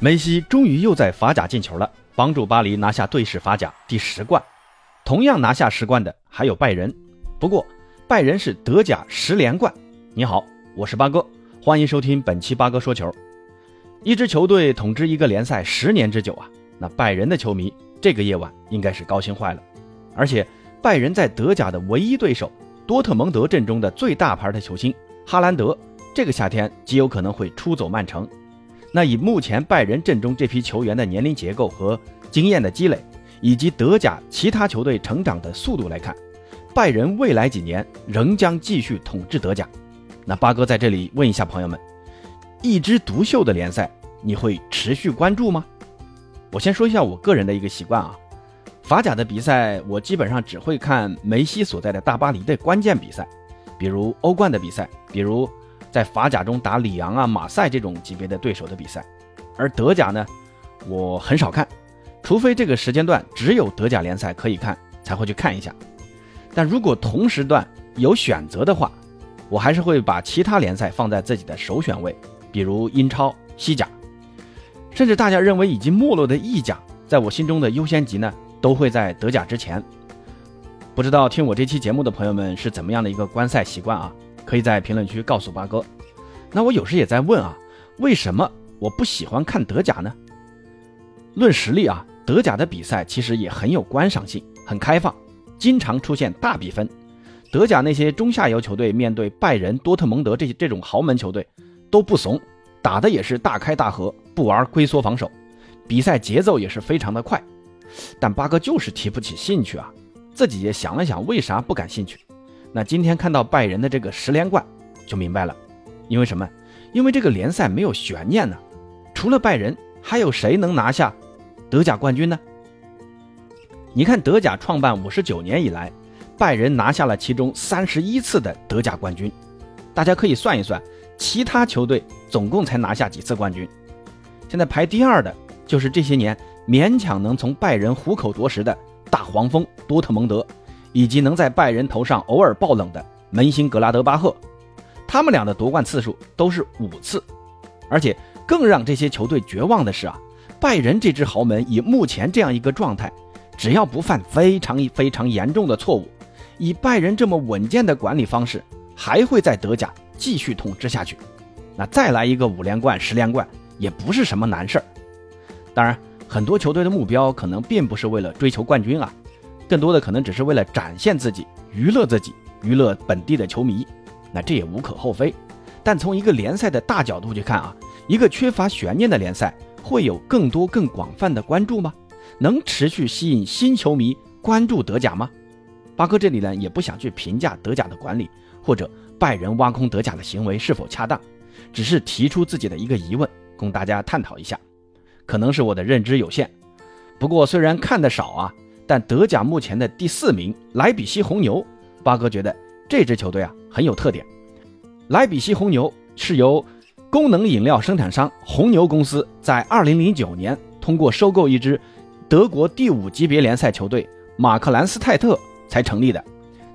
梅西终于又在法甲进球了，帮助巴黎拿下队史法甲第十冠。同样拿下十冠的还有拜仁，不过拜仁是德甲十连冠。你好，我是八哥，欢迎收听本期八哥说球。一支球队统治一个联赛十年之久啊，那拜仁的球迷这个夜晚应该是高兴坏了。而且拜仁在德甲的唯一对手多特蒙德阵中的最大牌的球星哈兰德，这个夏天极有可能会出走曼城。那以目前拜仁阵中这批球员的年龄结构和经验的积累，以及德甲其他球队成长的速度来看，拜仁未来几年仍将继续统治德甲。那八哥在这里问一下朋友们，一枝独秀的联赛你会持续关注吗？我先说一下我个人的一个习惯啊，法甲的比赛我基本上只会看梅西所在的大巴黎的关键比赛，比如欧冠的比赛，比如。在法甲中打里昂啊、马赛这种级别的对手的比赛，而德甲呢，我很少看，除非这个时间段只有德甲联赛可以看，才会去看一下。但如果同时段有选择的话，我还是会把其他联赛放在自己的首选位，比如英超、西甲，甚至大家认为已经没落的意甲，在我心中的优先级呢，都会在德甲之前。不知道听我这期节目的朋友们是怎么样的一个观赛习惯啊？可以在评论区告诉八哥。那我有时也在问啊，为什么我不喜欢看德甲呢？论实力啊，德甲的比赛其实也很有观赏性，很开放，经常出现大比分。德甲那些中下游球队面对拜仁、多特蒙德这些这种豪门球队都不怂，打的也是大开大合，不玩龟缩防守，比赛节奏也是非常的快。但八哥就是提不起兴趣啊，自己也想了想，为啥不感兴趣？那今天看到拜仁的这个十连冠，就明白了，因为什么？因为这个联赛没有悬念呢。除了拜仁，还有谁能拿下德甲冠军呢？你看，德甲创办五十九年以来，拜仁拿下了其中三十一次的德甲冠军。大家可以算一算，其他球队总共才拿下几次冠军？现在排第二的就是这些年勉强能从拜仁虎口夺食的大黄蜂多特蒙德。以及能在拜仁头上偶尔爆冷的门兴格拉德巴赫，他们俩的夺冠次数都是五次，而且更让这些球队绝望的是啊，拜仁这支豪门以目前这样一个状态，只要不犯非常非常严重的错误，以拜仁这么稳健的管理方式，还会在德甲继续统治下去。那再来一个五连冠、十连冠也不是什么难事儿。当然，很多球队的目标可能并不是为了追求冠军啊。更多的可能只是为了展现自己、娱乐自己、娱乐本地的球迷，那这也无可厚非。但从一个联赛的大角度去看啊，一个缺乏悬念的联赛会有更多更广泛的关注吗？能持续吸引新球迷关注德甲吗？巴克这里呢也不想去评价德甲的管理或者拜仁挖空德甲的行为是否恰当，只是提出自己的一个疑问，供大家探讨一下。可能是我的认知有限，不过虽然看得少啊。但德甲目前的第四名莱比锡红牛，八哥觉得这支球队啊很有特点。莱比锡红牛是由功能饮料生产商红牛公司在2009年通过收购一支德国第五级别联赛球队马克兰斯泰特才成立的。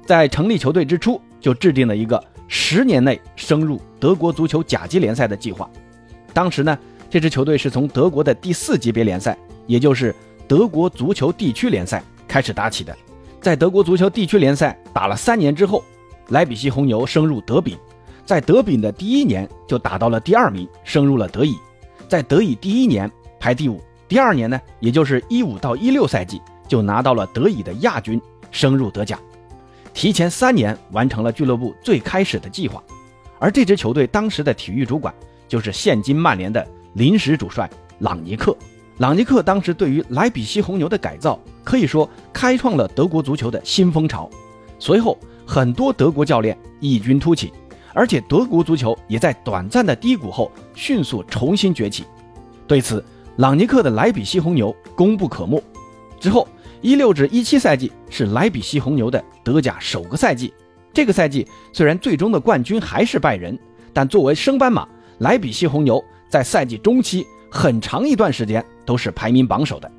在成立球队之初，就制定了一个十年内升入德国足球甲级联赛的计划。当时呢，这支球队是从德国的第四级别联赛，也就是。德国足球地区联赛开始打起的，在德国足球地区联赛打了三年之后，莱比锡红牛升入德丙，在德丙的第一年就打到了第二名，升入了德乙，在德乙第一年排第五，第二年呢，也就是一五到一六赛季就拿到了德乙的亚军，升入德甲，提前三年完成了俱乐部最开始的计划，而这支球队当时的体育主管就是现今曼联的临时主帅朗尼克。朗尼克当时对于莱比锡红牛的改造，可以说开创了德国足球的新风潮。随后，很多德国教练异军突起，而且德国足球也在短暂的低谷后迅速重新崛起。对此，朗尼克的莱比锡红牛功不可没。之后，一六至一七赛季是莱比锡红牛的德甲首个赛季。这个赛季虽然最终的冠军还是拜仁，但作为升班马，莱比锡红牛在赛季中期。很长一段时间都是排名榜首的，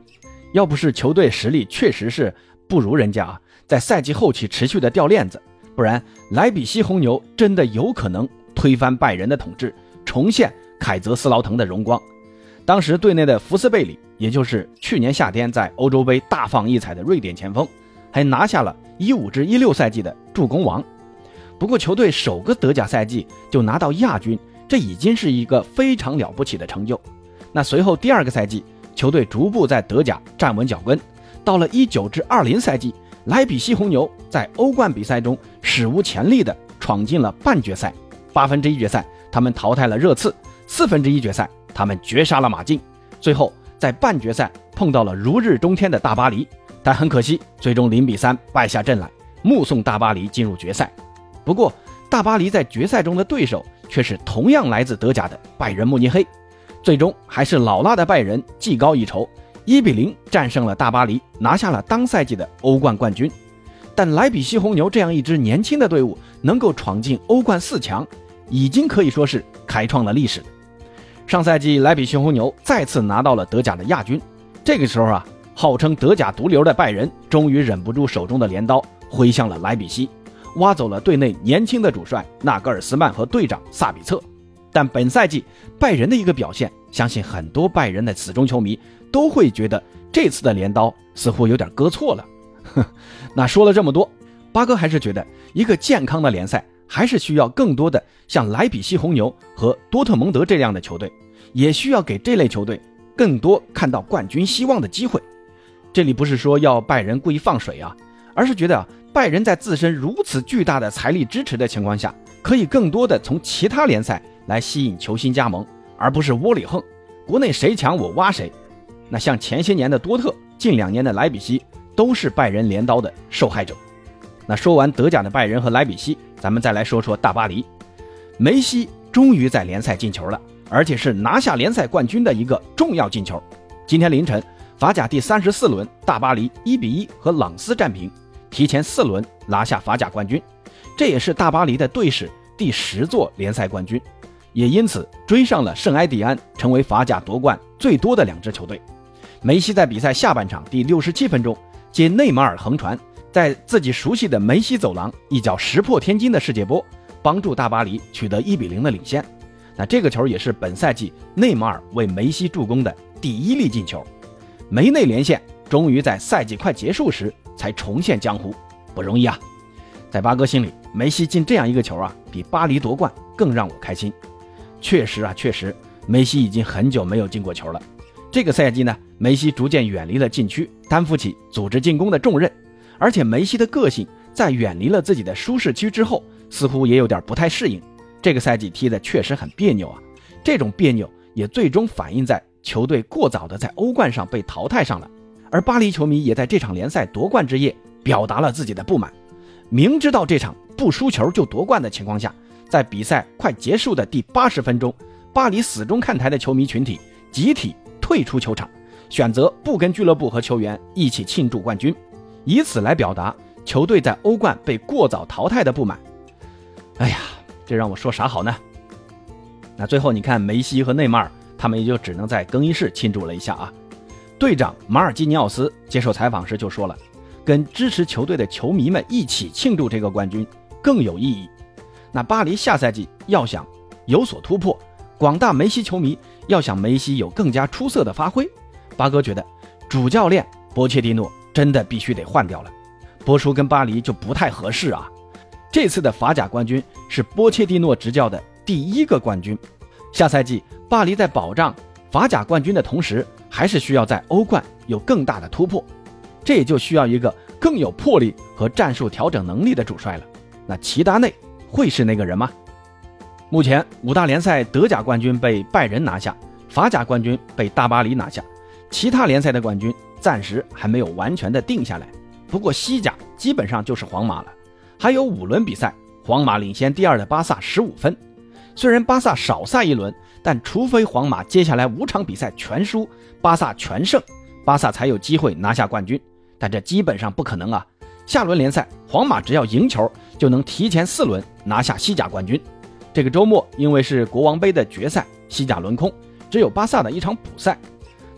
要不是球队实力确实是不如人家啊，在赛季后期持续的掉链子，不然莱比锡红牛真的有可能推翻拜仁的统治，重现凯泽斯劳滕的荣光。当时队内的福斯贝里，也就是去年夏天在欧洲杯大放异彩的瑞典前锋，还拿下了一五至一六赛季的助攻王。不过，球队首个德甲赛季就拿到亚军，这已经是一个非常了不起的成就。那随后第二个赛季，球队逐步在德甲站稳脚跟。到了一九至二零赛季，莱比锡红牛在欧冠比赛中史无前例的闯进了半决赛。八分之一决赛，他们淘汰了热刺；四分之一决赛。他们绝杀了马竞，最后在半决赛碰到了如日中天的大巴黎，但很可惜，最终零比三败下阵来，目送大巴黎进入决赛。不过，大巴黎在决赛中的对手却是同样来自德甲的拜仁慕尼黑，最终还是老辣的拜仁技高一筹，一比零战胜了大巴黎，拿下了当赛季的欧冠冠军。但莱比锡红牛这样一支年轻的队伍能够闯进欧冠四强，已经可以说是开创了历史。上赛季，莱比锡红牛再次拿到了德甲的亚军。这个时候啊，号称德甲毒瘤的拜仁终于忍不住手中的镰刀，挥向了莱比锡，挖走了队内年轻的主帅纳格尔斯曼和队长萨比策。但本赛季拜仁的一个表现，相信很多拜仁的死忠球迷都会觉得这次的镰刀似乎有点割错了。哼，那说了这么多，八哥还是觉得一个健康的联赛。还是需要更多的像莱比锡红牛和多特蒙德这样的球队，也需要给这类球队更多看到冠军希望的机会。这里不是说要拜仁故意放水啊，而是觉得拜仁在自身如此巨大的财力支持的情况下，可以更多的从其他联赛来吸引球星加盟，而不是窝里横，国内谁强我挖谁。那像前些年的多特，近两年的莱比锡，都是拜仁镰刀的受害者。那说完德甲的拜仁和莱比锡。咱们再来说说大巴黎，梅西终于在联赛进球了，而且是拿下联赛冠军的一个重要进球。今天凌晨，法甲第三十四轮，大巴黎一比一和朗斯战平，提前四轮拿下法甲冠军，这也是大巴黎的队史第十座联赛冠军，也因此追上了圣埃蒂安，成为法甲夺冠最多的两支球队。梅西在比赛下半场第六十七分钟接内马尔横传。在自己熟悉的梅西走廊，一脚石破天惊的世界波，帮助大巴黎取得一比零的领先。那这个球也是本赛季内马尔为梅西助攻的第一粒进球。梅内连线终于在赛季快结束时才重现江湖，不容易啊！在八哥心里，梅西进这样一个球啊，比巴黎夺冠更让我开心。确实啊，确实，梅西已经很久没有进过球了。这个赛季呢，梅西逐渐远离了禁区，担负起组织进攻的重任。而且梅西的个性在远离了自己的舒适区之后，似乎也有点不太适应。这个赛季踢的确实很别扭啊，这种别扭也最终反映在球队过早的在欧冠上被淘汰上了。而巴黎球迷也在这场联赛夺冠之夜表达了自己的不满，明知道这场不输球就夺冠的情况下，在比赛快结束的第八十分钟，巴黎死忠看台的球迷群体集体退出球场，选择不跟俱乐部和球员一起庆祝冠军。以此来表达球队在欧冠被过早淘汰的不满。哎呀，这让我说啥好呢？那最后你看，梅西和内马尔他们也就只能在更衣室庆祝了一下啊。队长马尔基尼奥斯接受采访时就说了，跟支持球队的球迷们一起庆祝这个冠军更有意义。那巴黎下赛季要想有所突破，广大梅西球迷要想梅西有更加出色的发挥，八哥觉得主教练波切蒂诺。真的必须得换掉了，波叔跟巴黎就不太合适啊。这次的法甲冠军是波切蒂诺执教的第一个冠军，下赛季巴黎在保障法甲冠军的同时，还是需要在欧冠有更大的突破，这也就需要一个更有魄力和战术调整能力的主帅了。那齐达内会是那个人吗？目前五大联赛德甲冠军被拜仁拿下，法甲冠军被大巴黎拿下，其他联赛的冠军。暂时还没有完全的定下来，不过西甲基本上就是皇马了。还有五轮比赛，皇马领先第二的巴萨十五分。虽然巴萨少赛一轮，但除非皇马接下来五场比赛全输，巴萨全胜，巴萨才有机会拿下冠军。但这基本上不可能啊！下轮联赛，皇马只要赢球就能提前四轮拿下西甲冠军。这个周末因为是国王杯的决赛，西甲轮空，只有巴萨的一场补赛。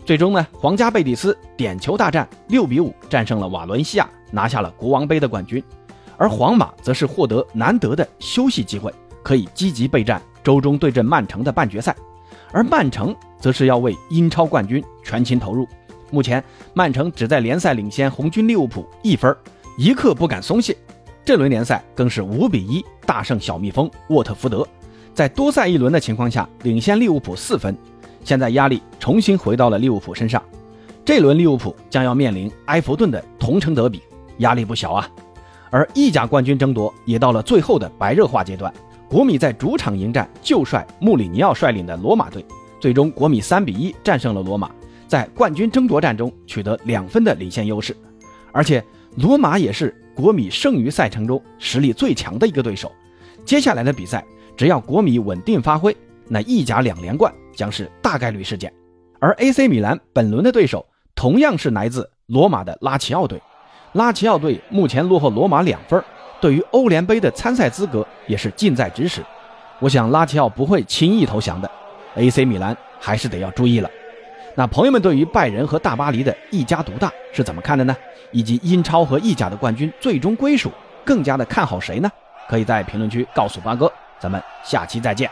最终呢，皇家贝蒂斯点球大战六比五战胜了瓦伦西亚，拿下了国王杯的冠军。而皇马则是获得难得的休息机会，可以积极备战周中对阵曼城的半决赛，而曼城则是要为英超冠军全情投入。目前，曼城只在联赛领先红军利物浦一分，一刻不敢松懈。这轮联赛更是五比一大胜小蜜蜂沃特福德，在多赛一轮的情况下领先利物浦四分。现在压力重新回到了利物浦身上，这轮利物浦将要面临埃弗顿的同城德比，压力不小啊。而意甲冠军争夺也到了最后的白热化阶段，国米在主场迎战旧帅穆里尼奥率领的罗马队，最终国米三比一战胜了罗马，在冠军争夺战中取得两分的领先优势，而且罗马也是。国米剩余赛程中实力最强的一个对手，接下来的比赛只要国米稳定发挥，那意甲两连冠将是大概率事件。而 AC 米兰本轮的对手同样是来自罗马的拉齐奥队，拉齐奥队目前落后罗马两分，对于欧联杯的参赛资格也是近在咫尺。我想拉齐奥不会轻易投降的，AC 米兰还是得要注意了。那朋友们对于拜仁和大巴黎的一家独大是怎么看的呢？以及英超和意甲的冠军最终归属，更加的看好谁呢？可以在评论区告诉八哥，咱们下期再见。